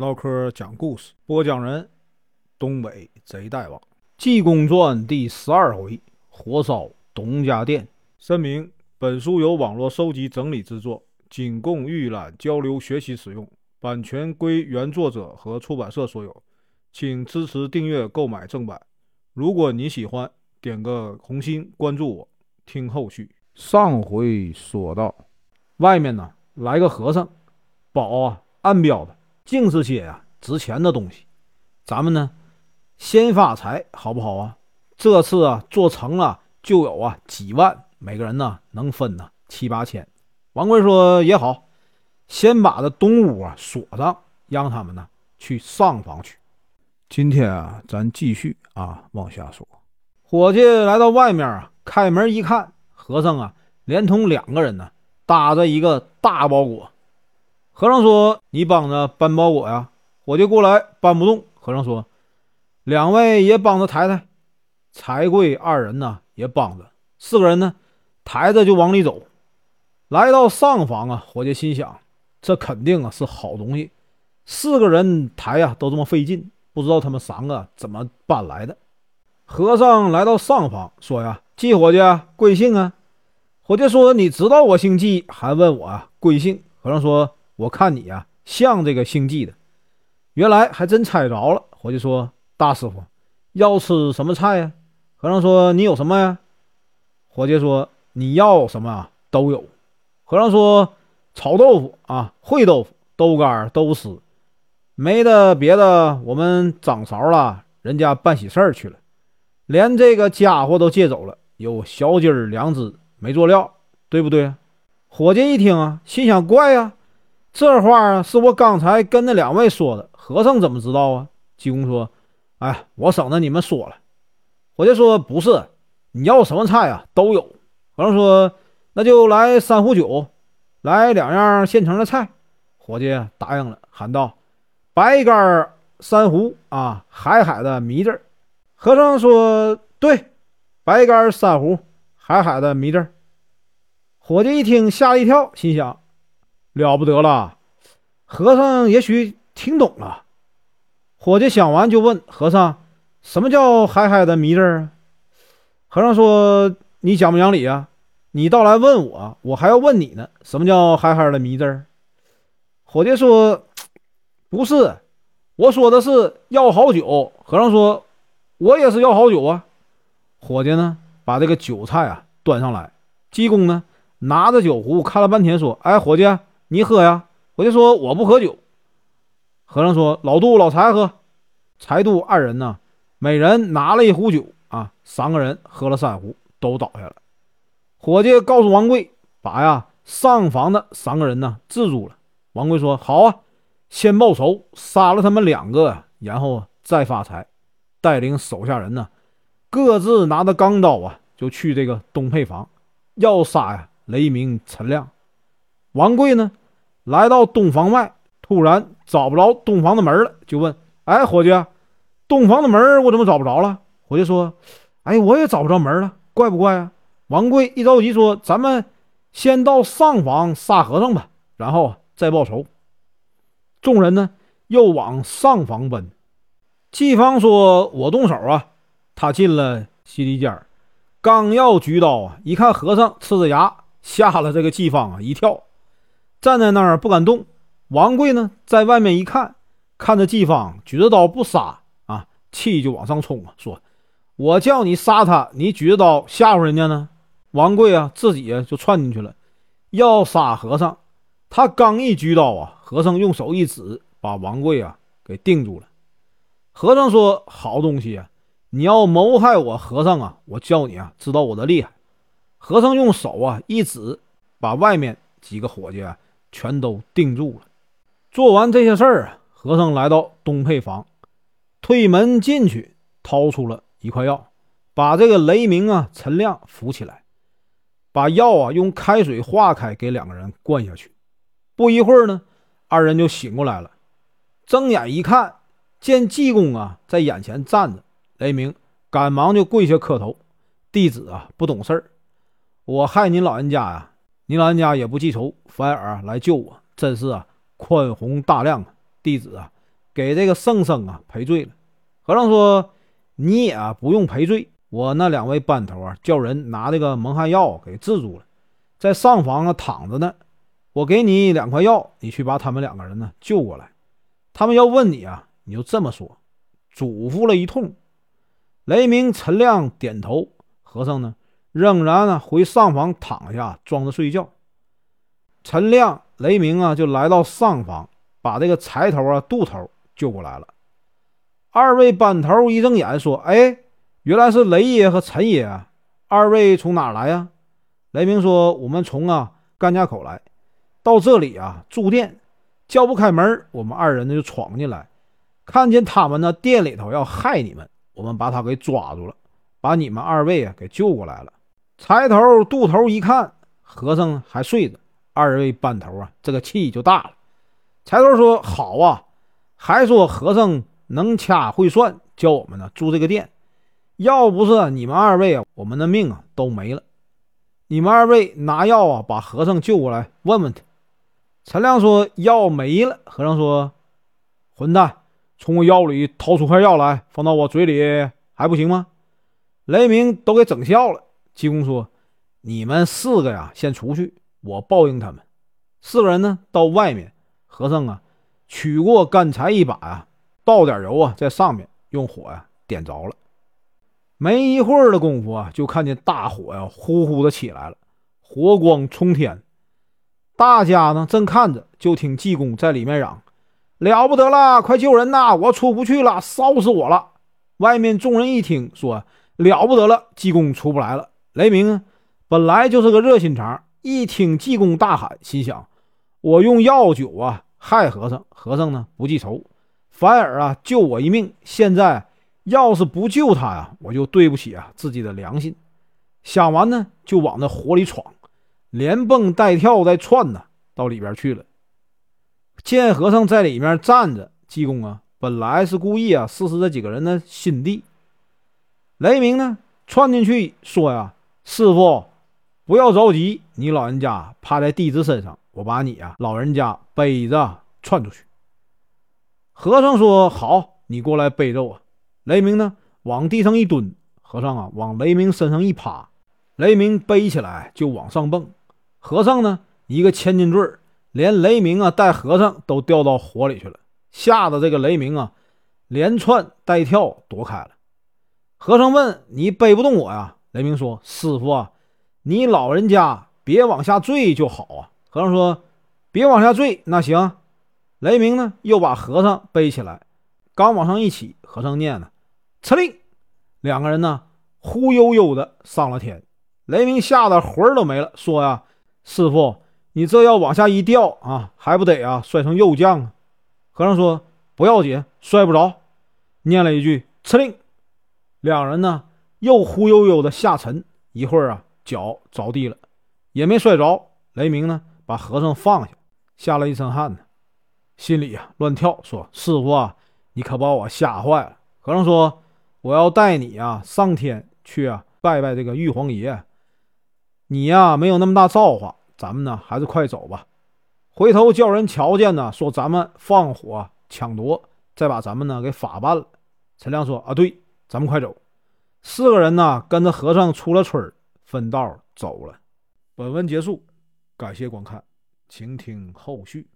唠嗑讲故事，播讲人：东北贼大王，《济公传》第十二回：火烧东家店。声明：本书由网络收集整理制作，仅供预览、交流、学习使用，版权归原作者和出版社所有，请支持订阅、购买正版。如果你喜欢，点个红心，关注我，听后续。上回说到，外面呢来个和尚，保啊暗标的。净是些呀值钱的东西，咱们呢先发财好不好啊？这次啊做成了就有啊几万，每个人呢能分呢七八千。王贵说也好，先把这东屋啊锁上，让他们呢去上房去。今天啊咱继续啊往下说。伙计来到外面啊，开门一看，和尚啊连同两个人呢搭着一个大包裹。和尚说：“你帮着搬包裹呀。”伙计过来搬不动。和尚说：“两位也帮着抬抬。”财贵二人呢也帮着，四个人呢抬着就往里走。来到上房啊，伙计心想：这肯定啊是好东西。四个人抬呀都这么费劲，不知道他们三个怎么搬来的。和尚来到上房说：“呀，季伙计贵姓啊？”伙计说：“你知道我姓季，还问我啊贵姓？”和尚说。我看你呀，像这个姓季的，原来还真猜着了。伙计说：“大师傅，要吃什么菜呀？”和尚说：“你有什么呀？”伙计说：“你要什么啊，都有。”和尚说：“炒豆腐啊，烩豆腐、豆干、豆丝，没的别的。我们掌勺了，人家办喜事儿去了，连这个家伙都借走了，有小鸡儿两只，没做料，对不对？”伙计一听啊，心想：怪呀。这话是我刚才跟那两位说的，和尚怎么知道啊？济公说：“哎，我省得你们说了。”伙计说：“不是，你要什么菜啊？都有。”和尚说：“那就来三壶酒，来两样现成的菜。”伙计答应了，喊道：“白干三壶啊，海海的米字。”和尚说：“对，白干三壶，海海的米字。”伙计一听吓了一跳，心想。了不得了，和尚也许听懂了。伙计想完就问和尚：“什么叫海海的迷字啊？”和尚说：“你讲不讲理啊？你倒来问我，我还要问你呢。什么叫海海的迷字？”伙计说：“不是，我说的是要好酒。”和尚说：“我也是要好酒啊。”伙计呢，把这个酒菜啊端上来。济公呢，拿着酒壶看了半天，说：“哎，伙计。”你喝呀！我就说我不喝酒。和尚说：“老杜、老财喝。”财杜二人呢，每人拿了一壶酒啊，三个人喝了三壶，都倒下了。伙计告诉王贵，把呀上房的三个人呢制住了。王贵说：“好啊，先报仇，杀了他们两个，然后再发财。”带领手下人呢，各自拿着钢刀啊，就去这个东配房，要杀呀雷鸣、陈亮。王贵呢？来到东房外，突然找不着东房的门了，就问：“哎，伙计，东房的门我怎么找不着了？”伙计说：“哎，我也找不着门了，怪不怪啊？”王贵一着急说：“咱们先到上房杀和尚吧，然后再报仇。”众人呢又往上房奔。季方说：“我动手啊！”他进了西里间，刚要举刀啊，一看和尚呲着牙，吓了这个季方啊一跳。站在那儿不敢动，王贵呢，在外面一看，看着季方举着刀不杀啊，气就往上冲啊，说：“我叫你杀他，你举着刀吓唬人家呢。”王贵啊，自己就窜进去了，要杀和尚。他刚一举刀啊，和尚用手一指，把王贵啊给定住了。和尚说：“好东西啊，你要谋害我和尚啊，我叫你啊知道我的厉害。”和尚用手啊一指，把外面几个伙计啊。全都定住了。做完这些事儿啊，和尚来到东配房，推门进去，掏出了一块药，把这个雷鸣啊、陈亮扶起来，把药啊用开水化开，给两个人灌下去。不一会儿呢，二人就醒过来了。睁眼一看，见济公啊在眼前站着。雷鸣赶忙就跪下磕头：“弟子啊，不懂事儿，我害您老人家呀。”老人家也不记仇，反而来救我，真是啊宽宏大量啊！弟子啊给这个圣僧啊赔罪了。和尚说：“你也不用赔罪，我那两位班头啊，叫人拿这个蒙汗药给治住了，在上房啊躺着呢。我给你两块药，你去把他们两个人呢救过来。他们要问你啊，你就这么说。”嘱咐了一通，雷鸣、陈亮点头。和尚呢，仍然呢回上房躺下，装着睡觉。陈亮、雷鸣啊，就来到上房，把这个柴头啊、杜头救过来了。二位班头一睁眼说：“哎，原来是雷爷和陈爷啊！二位从哪来呀？”雷鸣说：“我们从啊甘家口来，到这里啊住店，叫不开门，我们二人呢就闯进来，看见他们呢店里头要害你们，我们把他给抓住了。”把你们二位啊给救过来了。柴头、杜头一看和尚还睡着，二位班头啊，这个气就大了。柴头说：“好啊，还说和尚能掐会算，教我们呢住这个店。要不是你们二位啊，我们的命啊都没了。你们二位拿药啊，把和尚救过来，问问他。”陈亮说：“药没了。”和尚说：“混蛋，从我腰里掏出块药来，放到我嘴里还不行吗？”雷鸣都给整笑了。济公说：“你们四个呀，先出去，我报应他们。”四个人呢，到外面，和尚啊，取过干柴一把呀，倒点油啊，在上面用火呀点着了。没一会儿的功夫啊，就看见大火呀呼呼的起来了，火光冲天。大家呢正看着，就听济公在里面嚷：“了不得了，快救人呐！我出不去了，烧死我了！”外面众人一听说。了不得了，济公出不来了。雷鸣本来就是个热心肠，一听济公大喊，心想：我用药酒啊害和尚，和尚呢不记仇，反而啊救我一命。现在要是不救他呀，我就对不起啊自己的良心。想完呢，就往那火里闯，连蹦带跳带窜呢，到里边去了。见和尚在里面站着，济公啊本来是故意啊试试这几个人的心地。雷鸣呢，窜进去说：“呀，师傅，不要着急，你老人家趴在弟子身上，我把你呀，老人家背着窜出去。”和尚说：“好，你过来背着我。”雷鸣呢，往地上一蹲，和尚啊，往雷鸣身上一趴，雷鸣背起来就往上蹦。和尚呢，一个千斤坠连雷鸣啊带和尚都掉到火里去了，吓得这个雷鸣啊，连窜带跳躲开了。和尚问：“你背不动我呀？”雷鸣说：“师傅啊，你老人家别往下坠就好啊。”和尚说：“别往下坠，那行。”雷鸣呢，又把和尚背起来，刚往上一起，和尚念呢：“敕令。”两个人呢，忽悠悠的上了天。雷鸣吓得魂儿都没了，说：“呀，师傅，你这要往下一掉啊，还不得啊摔成肉酱啊？”和尚说：“不要紧，摔不着。”念了一句：“敕令。”两人呢，又忽悠悠的下沉，一会儿啊，脚着地了，也没摔着。雷鸣呢，把和尚放下，吓了一身汗呢，心里呀乱跳，说：“师傅啊，你可把我吓坏了。”和尚说：“我要带你呀上天去啊，拜拜这个玉皇爷。你呀没有那么大造化，咱们呢还是快走吧。回头叫人瞧见呢，说咱们放火抢夺，再把咱们呢给法办了。”陈亮说：“啊，对。”咱们快走！四个人呢，跟着和尚出了村分道走了。本文结束，感谢观看，请听后续。